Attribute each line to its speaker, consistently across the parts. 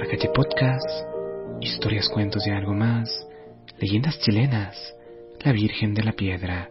Speaker 1: Pasacalle Podcast, historias, cuentos y algo más, leyendas chilenas, la Virgen de la Piedra.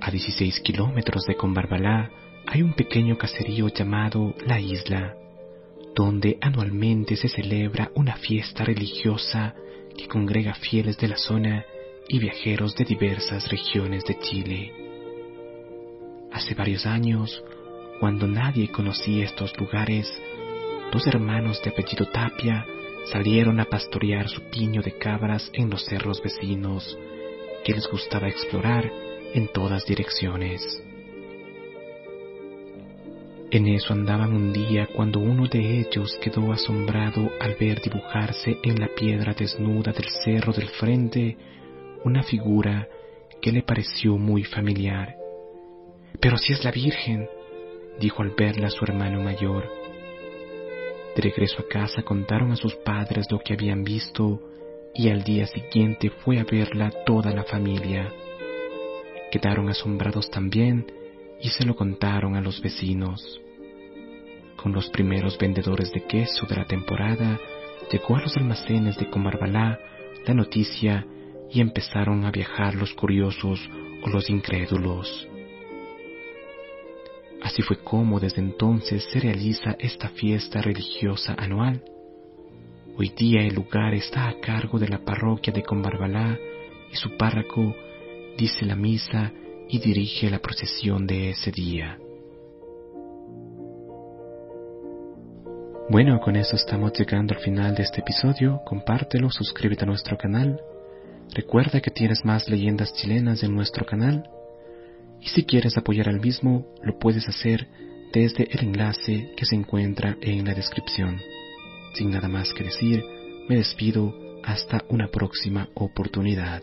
Speaker 1: A 16 kilómetros de Combarbalá hay un pequeño caserío llamado La Isla, donde anualmente se celebra una fiesta religiosa que congrega fieles de la zona y viajeros de diversas regiones de Chile. Hace varios años, cuando nadie conocía estos lugares, dos hermanos de apellido Tapia salieron a pastorear su piño de cabras en los cerros vecinos que les gustaba explorar en todas direcciones. En eso andaban un día cuando uno de ellos quedó asombrado al ver dibujarse en la piedra desnuda del cerro del frente una figura que le pareció muy familiar. Pero si es la Virgen, dijo al verla su hermano mayor. De regreso a casa contaron a sus padres lo que habían visto y al día siguiente fue a verla toda la familia. Quedaron asombrados también y se lo contaron a los vecinos. Con los primeros vendedores de queso de la temporada, llegó a los almacenes de Comarbalá la noticia y empezaron a viajar los curiosos o los incrédulos. Así fue como desde entonces se realiza esta fiesta religiosa anual. Hoy día el lugar está a cargo de la parroquia de Combarbalá y su párroco dice la misa y dirige la procesión de ese día. Bueno, con eso estamos llegando al final de este episodio. Compártelo, suscríbete a nuestro canal. Recuerda que tienes más leyendas chilenas en nuestro canal. Y si quieres apoyar al mismo, lo puedes hacer desde el enlace que se encuentra en la descripción. Sin nada más que decir, me despido hasta una próxima oportunidad.